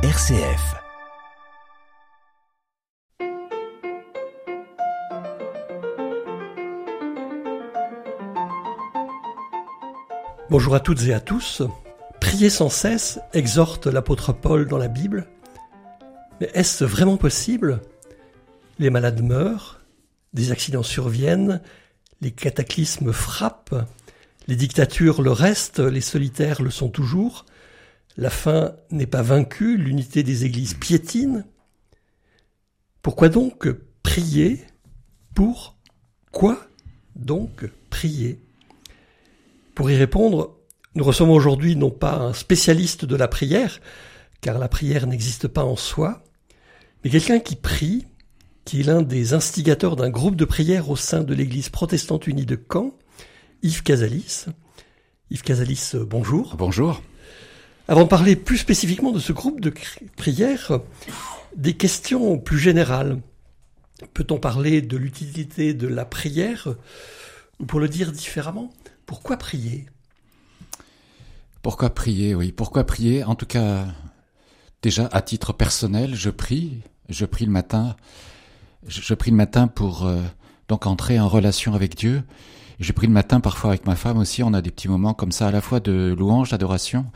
RCF. Bonjour à toutes et à tous. Prier sans cesse exhorte l'apôtre Paul dans la Bible. Mais est-ce vraiment possible? Les malades meurent, des accidents surviennent, les cataclysmes frappent, les dictatures le restent, les solitaires le sont toujours, la faim n'est pas vaincue, l'unité des églises piétine. Pourquoi donc prier? Pour quoi donc prier? Pour y répondre, nous recevons aujourd'hui non pas un spécialiste de la prière, car la prière n'existe pas en soi, mais quelqu'un qui prie, qui est l'un des instigateurs d'un groupe de prière au sein de l'Église protestante unie de Caen, Yves Casalis. Yves Casalis, bonjour. Bonjour. Avant de parler plus spécifiquement de ce groupe de prière, des questions plus générales. Peut-on parler de l'utilité de la prière Ou pour le dire différemment, pourquoi prier? Pourquoi prier, oui. Pourquoi prier? En tout cas, déjà à titre personnel, je prie. Je prie le matin. Je, prie le matin pour euh, donc entrer en relation avec Dieu. Je prie le matin parfois avec ma femme aussi. On a des petits moments comme ça, à la fois de louange, d'adoration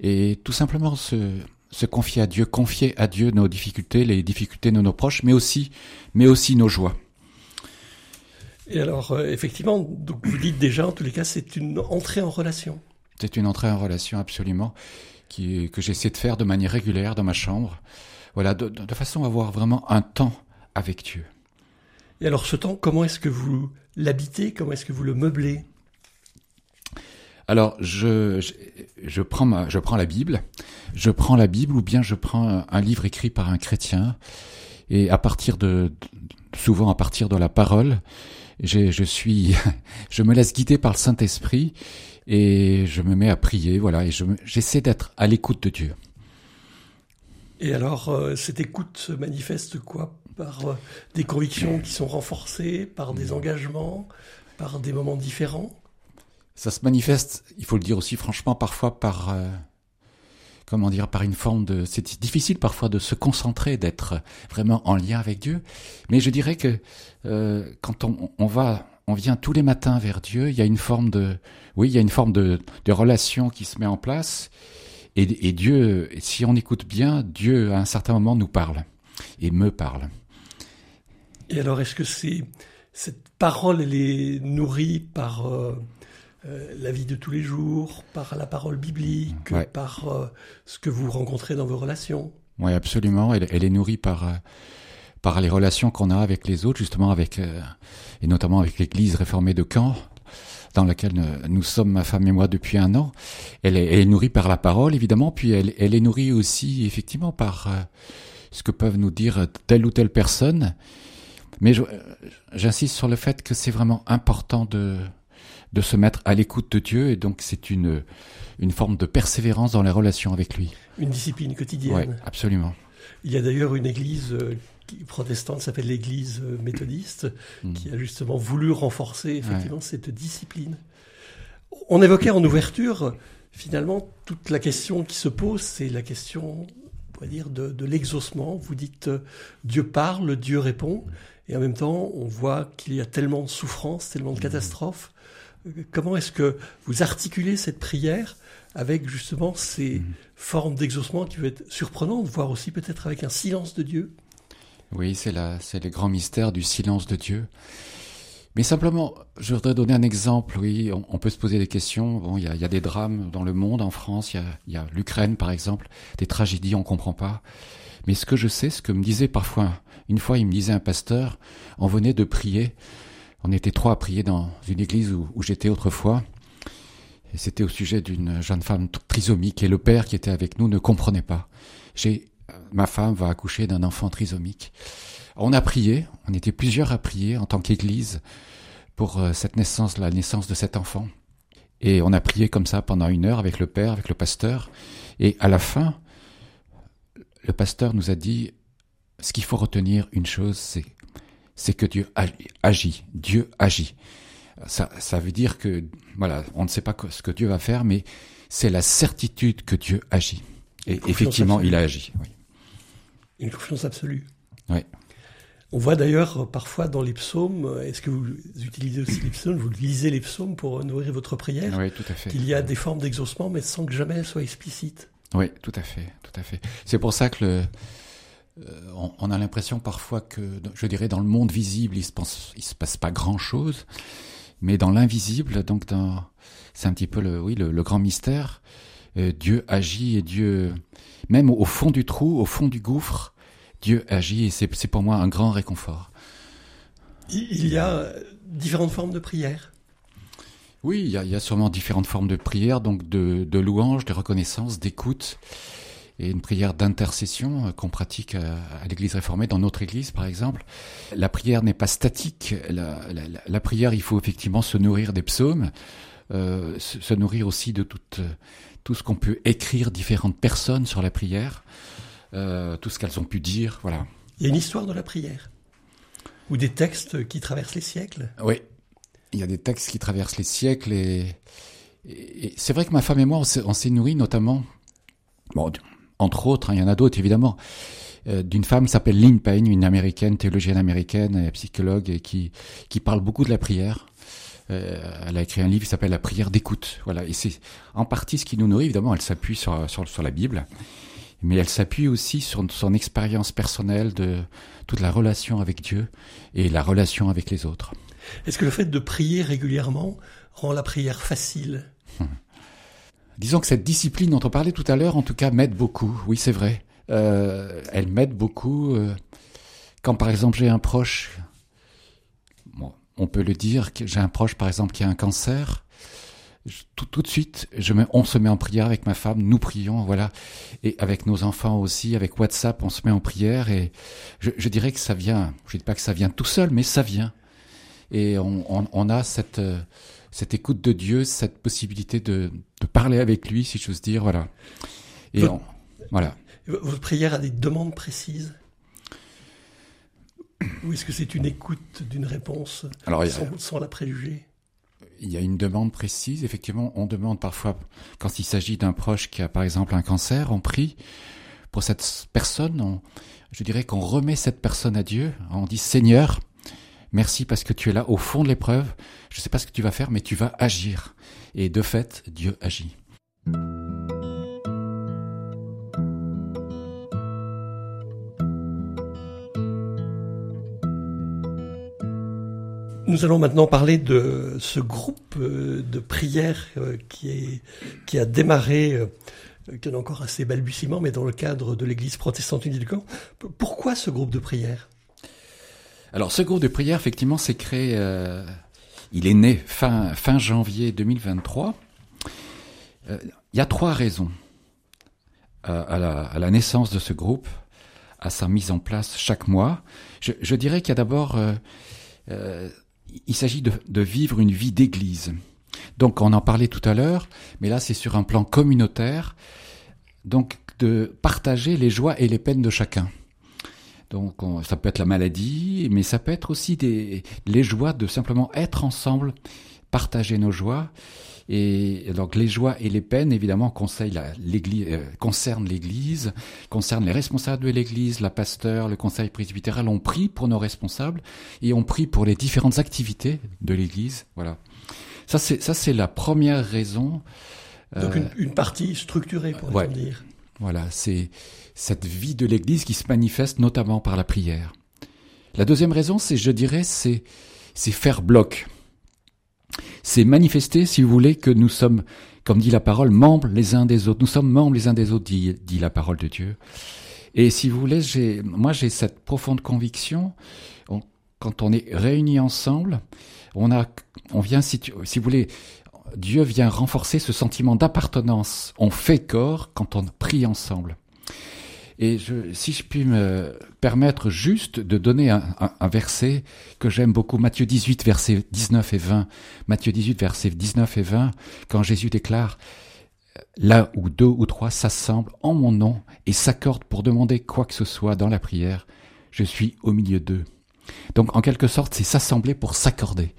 et tout simplement se, se confier à Dieu, confier à Dieu nos difficultés, les difficultés de nos proches, mais aussi, mais aussi nos joies. Et alors, euh, effectivement, donc vous dites déjà, en tous les cas, c'est une entrée en relation. C'est une entrée en relation, absolument, qui, que j'essaie de faire de manière régulière dans ma chambre. Voilà, de, de façon à avoir vraiment un temps avec Dieu. Et alors, ce temps, comment est-ce que vous l'habitez? Comment est-ce que vous le meublez? Alors, je, je, prends ma, je prends la Bible, je prends la Bible ou bien je prends un livre écrit par un chrétien. Et à partir de, souvent à partir de la parole, je suis, je me laisse guider par le Saint Esprit et je me mets à prier, voilà, et j'essaie d'être à l'écoute de Dieu. Et alors, euh, cette écoute se manifeste quoi? Par euh, des convictions qui sont renforcées, par des engagements, par des moments différents? Ça se manifeste, il faut le dire aussi franchement, parfois par euh, comment dire, par une forme de. C'est difficile parfois de se concentrer, d'être vraiment en lien avec Dieu. Mais je dirais que euh, quand on, on, va, on vient tous les matins vers Dieu, il y a une forme de, oui, il y a une forme de, de relation qui se met en place. Et, et Dieu, si on écoute bien, Dieu à un certain moment nous parle et me parle. Et alors, est-ce que c'est cette parole, elle est nourrie par euh, euh, la vie de tous les jours, par la parole biblique, par euh, ce que vous rencontrez dans vos relations. Oui, absolument. Elle, est nourrie par euh, par les relations qu'on a avec les autres, justement avec et notamment avec l'Église réformée de Caen, dans laquelle nous sommes, ma femme et moi, depuis un an. Elle est, nourrie par la parole, évidemment, puis elle, elle est nourrie aussi, effectivement, par ce que peuvent nous dire telle ou telle personne. Mais j'insiste sur le fait que c'est vraiment important de de se mettre à l'écoute de Dieu et donc c'est une une forme de persévérance dans les relations avec lui. Une discipline quotidienne. Oui, absolument. Il y a d'ailleurs une église euh, protestante s'appelle l'église euh, méthodiste mm. qui a justement voulu renforcer effectivement cette discipline. On évoquait en ouverture finalement toute la question qui se pose, c'est la question on va dire de, de l'exaucement. Vous dites euh, Dieu parle, Dieu répond, et en même temps on voit qu'il y a tellement de souffrances, tellement de mm. catastrophes comment est-ce que vous articulez cette prière avec justement ces mhm. formes d'exaucement qui peuvent être surprenantes, voire aussi peut-être avec un silence de Dieu? Oui, c'est c'est le grand mystère du silence de Dieu. Mais simplement, je voudrais donner un exemple. Oui, on, peut se poser des questions. Bon, il y a, des drames dans le monde, en France. Il y a, l'Ukraine, par exemple, des tragédies, on comprend pas. Mais ce que je sais, ce que me disait parfois, une fois, il me disait un pasteur, on venait de prier on était trois à prier dans une église où, j'étais autrefois. Et c'était au sujet d'une jeune femme trisomique et le père qui était avec nous ne comprenait pas. J'ai, ma femme va accoucher d'un enfant trisomique. On a prié, on était plusieurs à prier en tant qu'église pour euh, cette naissance, la naissance de cet enfant. Et on a prié comme ça pendant une heure avec le père, avec le pasteur. Et à la fin, le pasteur nous a dit, ce qu'il faut retenir, une chose, c'est c'est que Dieu agit. Dieu agit. Ça, ça veut dire que, voilà, on ne sait pas ce que Dieu va faire, mais c'est la certitude que Dieu agit. Et effectivement, il a agi. Oui. Une confiance absolue. Oui. On voit d'ailleurs parfois dans les psaumes, est-ce que vous utilisez aussi les psaumes, vous lisez les psaumes pour nourrir votre prière? Oui, tout à fait. Il y a des formes d'exaucement, mais sans que jamais elles soient explicites. Oui, tout à fait, tout à fait. C'est pour ça que le, euh, on, a l'impression parfois que, je dirais, dans le monde visible, il se, pense, il se passe pas grand-chose, mais dans l'invisible, donc dans, c'est un petit peu le, oui, le, grand mystère. Euh, Dieu agit et Dieu, même au fond du trou, au fond du gouffre, Dieu agit et c'est pour moi un grand réconfort. Il y a différentes formes de prière. Oui, il y, a, sûrement différentes formes de prière, donc de, de louange, de reconnaissance, d'écoute, et une prière d'intercession euh, qu'on pratique à, l'Église réformée, dans notre Église par exemple. La prière n'est pas statique. La, prière, il faut effectivement se nourrir des psaumes, euh, se, nourrir aussi de tout, tout ce qu'on peut écrire différentes personnes sur la prière. Euh, tout ce qu'elles ont pu dire, voilà. Il y a une histoire de la prière ou des textes qui traversent les siècles? Oui, il y a des textes qui traversent les siècles et, c'est vrai que ma femme et moi on s'est nourris notamment, bon, entre autres, hein, il y en a d'autres évidemment, euh, d'une femme qui s'appelle Lynn Payne, une américaine, théologienne américaine, et psychologue et qui qui parle beaucoup de la prière. Euh, elle a écrit un livre qui s'appelle La prière d'écoute. Voilà, et c'est en partie ce qui nous nourrit. Évidemment, elle s'appuie sur, sur sur la Bible mais elle s'appuie aussi sur son expérience personnelle de toute la relation avec Dieu et la relation avec les autres. Est-ce que le fait de prier régulièrement rend la prière facile? Disons que cette discipline dont on parlait tout à l'heure, en tout cas, m'aide beaucoup. Oui, c'est vrai. Euh, elle m'aide beaucoup. Euh, quand par exemple j'ai un proche, bon, on peut le dire, j'ai un proche par exemple qui a un cancer, tout, de suite, on se met en prière avec ma femme, nous prions, voilà, et avec nos enfants aussi, avec WhatsApp, on se met en prière, et je, je dirais que ça vient, je ne dis pas que ça vient tout seul, mais ça vient, et on, on, on a cette, cette écoute de Dieu, cette possibilité de, de parler avec lui, si j'ose dire, voilà. Et votre, voilà. Votre prière a des demandes précises? Ou est-ce que c'est une écoute d'une réponse Alors, sans, sans la préjuger? Il y a une demande précise. Effectivement, on demande parfois, quand il s'agit d'un proche qui a par exemple un cancer, on prie pour cette personne. je dirais qu'on remet cette personne à Dieu. On dit Seigneur, merci parce que tu es là au fond de l'épreuve. Je ne sais pas ce que tu vas faire, mais tu vas agir. Et de fait, Dieu agit. Nous allons maintenant parler de ce groupe euh, de prière euh, qui, a démarré, euh, qui est encore assez balbutiement, mais dans le cadre de l'Église protestante unie du camp. Pourquoi ce groupe de prière Alors ce groupe de prière, effectivement, s'est créé, il est né fin, fin janvier 2023. Il y a trois raisons à la, à, la, naissance de ce groupe, à sa mise en place chaque mois. Je, je dirais qu'il y a d'abord il s'agit de, vivre une vie d'église. Donc on en parlait tout à l'heure, mais là c'est sur un plan communautaire, donc de partager les joies et les peines de chacun. Donc ça peut être la maladie, mais ça peut être aussi des, les joies de simplement être ensemble, partager nos joies et donc les joies et les peines, évidemment, l'église, euh, concernent l'Église, concernent les responsables de l'Église, la pasteur, le conseil presbytéral. On prie pour nos responsables et on prie pour les différentes activités de l'Église. Voilà. Ça, c'est ça, c'est la première raison. Donc une, euh, une, partie structurée, pour ouais, dire. Voilà, c'est cette vie de l'Église qui se manifeste notamment par la prière. La deuxième raison, c'est, je dirais, c'est faire bloc c'est manifester, si vous voulez, que nous sommes, comme dit la parole, membres les uns des autres. Nous sommes membres les uns des autres, dit, dit la parole de Dieu. Et si vous voulez, moi j'ai cette profonde conviction, quand on est réunis ensemble, on a, on vient, si vous voulez, Dieu vient renforcer ce sentiment d'appartenance. On fait corps quand on prie ensemble. Et je, si je puis me permettre juste de donner un, un, verset que j'aime beaucoup, Matthieu 18, versets 19 et 20. Matthieu 18, versets 19 et 20, quand Jésus déclare, là où deux ou trois s'assemblent en mon nom et s'accordent pour demander quoi que ce soit dans la prière, je suis au milieu d'eux. Donc en quelque sorte, c'est s'assembler pour s'accorder.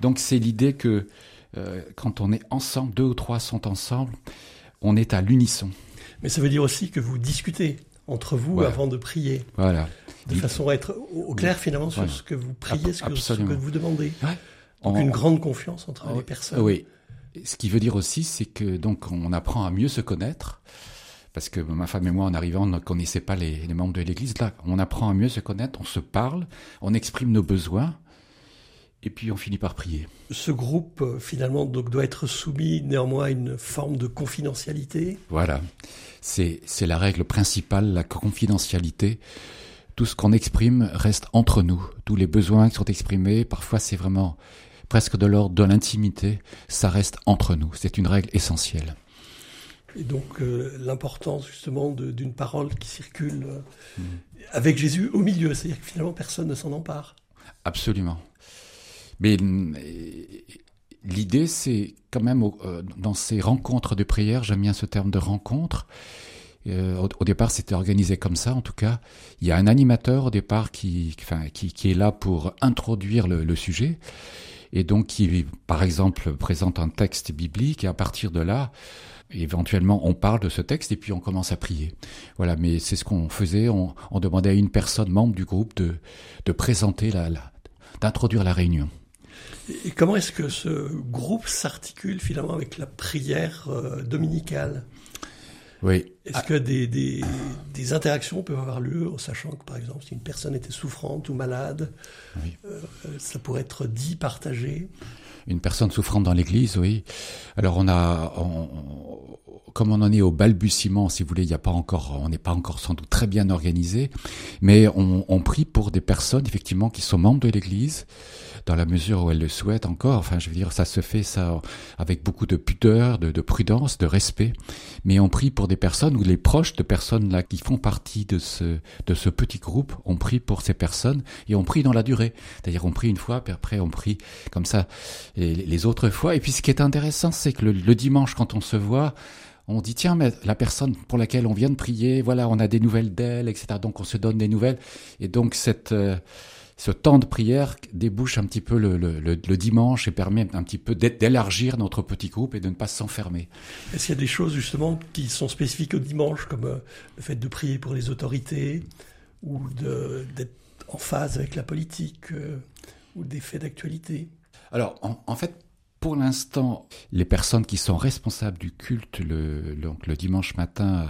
Donc c'est l'idée que euh, quand on est ensemble, deux ou trois sont ensemble, on est à l'unisson. Mais ça veut dire aussi que vous discutez entre vous Voilà. avant de prier, Voilà. de façon à être au clair finalement sur Voilà. ce que vous priez, ce que, ce que vous demandez. Ouais. Donc On- une grande confiance entre Ah les personnes. Oui. Ce qui veut dire aussi, c'est que donc on apprend à mieux se connaître. Parce que ma femme et moi, en arrivant, on ne connaissait pas les, les membres de l'Église. Là, on apprend à mieux se connaître, on se parle, on exprime nos besoins, et puis on finit par prier. Ce groupe euh, finalement donc doit être soumis néanmoins à une forme de confidentialité. Voilà. C'est, la règle principale, la confidentialité. Tout ce qu'on exprime reste entre nous. Tous les besoins qui sont exprimés, parfois c'est vraiment presque de l'ordre de l'intimité. Ça reste entre nous. C'est une règle essentielle. Et donc euh, l'importance justement d'une parole qui circule euh, Mm. avec Jésus au milieu, c'est-à-dire que finalement personne ne s'en empare. Absolument. Mais euh, l'idée, c'est quand même, euh, dans ces rencontres de prière, j'aime bien ce terme de rencontre. Euh, au, au départ, c'était organisé comme ça, en tout cas. Il y a un animateur au départ qui, enfin, qui, qui est là pour introduire le, le sujet. Et donc, qui, par exemple, présente un texte biblique, et à partir de là, éventuellement, on parle de ce texte, et puis on commence à prier. Voilà, mais c'est ce qu'on faisait. On, on demandait à une personne membre du groupe de, de présenter la, la d'introduire la réunion. Et- comment est-ce que ce groupe s'articule finalement avec la prière euh, dominicale? Oui. Est-ce que des, des, des interactions peuvent avoir lieu en sachant que par exemple si une personne était souffrante ou malade, Oui. euh, ça pourrait être dit, partagé? Une personne souffrante dans l'église, oui. Alors on a, on- on- comme on en est au balbutiement, si vous voulez, il n'y a pas encore, on n'est pas encore sans doute très bien organisé, mais on, on prie pour des personnes effectivement qui sont membres de l'église, dans la mesure où elles le souhaitent encore. Enfin, je veux dire, ça se fait ça avec beaucoup de pudeur, de, de prudence, de respect. Mais on prie pour des personnes les proches de personnes là qui font partie de ce de ce petit groupe. On prie pour ces personnes et on prie dans la durée. C'est-à-dire, on prie une fois, puis après on prie comme ça les autres fois. Et puis, ce qui est intéressant, c'est que le, le dimanche, quand on se voit, on dit tiens mais la personne pour laquelle on vient de prier voilà on a des nouvelles d'elle etc donc on se donne des nouvelles et donc cette euh, ce temps de prière débouche un petit peu le, le, le, le dimanche et permet un petit peu d'élargir notre petit groupe et de ne pas s'enfermer. Est-ce qu'il y a des choses justement qui sont spécifiques au dimanche, comme euh, le fait de prier pour les autorités, ou d'être en phase avec la politique, euh, ou des faits d'actualité? Alors, en, en fait, pour l'instant, les personnes qui sont responsables du culte le, le- donc le dimanche matin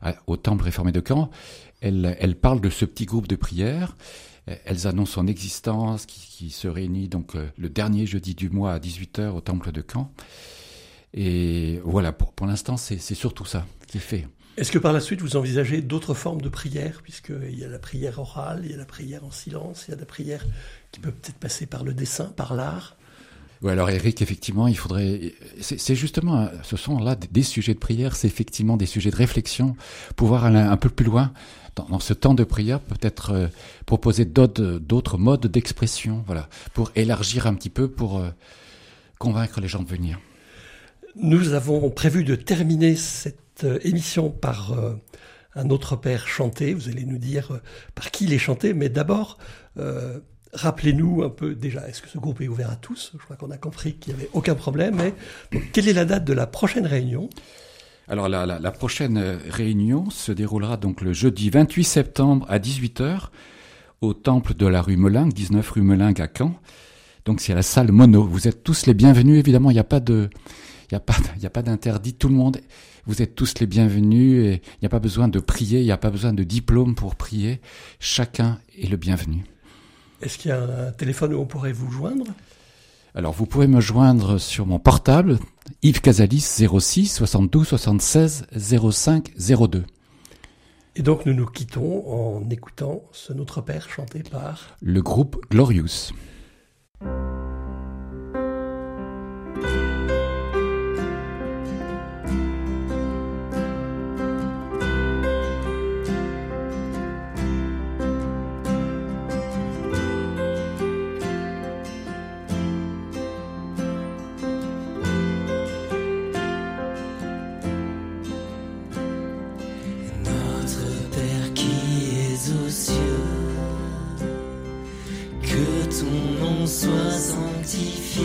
à- au temple réformé de Caen, elles, elles parlent de ce petit groupe de prière. Elles annoncent son existence, qui, qui se réunit donc euh, le dernier jeudi du mois à 18h au temple de Caen. Et voilà, pour, pour l'instant, c'est c'est surtout ça qui est fait. Est-ce que par la suite vous envisagez d'autres formes de prière, puisqu'il y a la prière orale, il y a la prière en silence, il y a la prière qui peut peut-être passer par le dessin, par l'art? Oui, alors Eric, effectivement, il faudrait. C'est justement, euh, ce sont là des- des sujets de prière, c'est effectivement des sujets de réflexion, pouvoir aller un peu plus loin dans, ce temps de prière, peut-être euh, proposer d'autres d'autres modes d'expression, voilà, pour élargir un petit peu, pour euh, convaincre les gens de venir. Nous avons prévu de terminer cette euh, émission par euh, un autre père chanté. Vous allez nous dire euh, par qui il est chanté, mais d'abord, euh, rappelez-nous un peu déjà, est-ce que ce groupe est ouvert à tous? Je crois qu'on a compris qu'il n'y avait aucun problème, mais quelle est la date de la prochaine réunion? Alors la, prochaine euh, réunion se déroulera donc le jeudi 28 septembre à 18h au temple de la rue Melingue, 19 rue Melingue à Caen. Donc c'est la salle Mono. Vous êtes tous les bienvenus. Évidemment, il n'y a pas de, il y a pas, il y a pas d'interdit. Tout le monde, vous êtes tous les bienvenus. Et il n'y a pas besoin de prier. Il n'y a pas besoin de diplôme pour prier. Chacun est le bienvenu. Est-ce qu'il y a un téléphone où on pourrait vous joindre? Alors vous pouvez me joindre sur mon portable Yves Casalis 06 72 76 05 02. Et donc nous nous quittons en écoutant ce Notre Père chanté par Le groupe Glorious. Que ton nom soit sanctifié,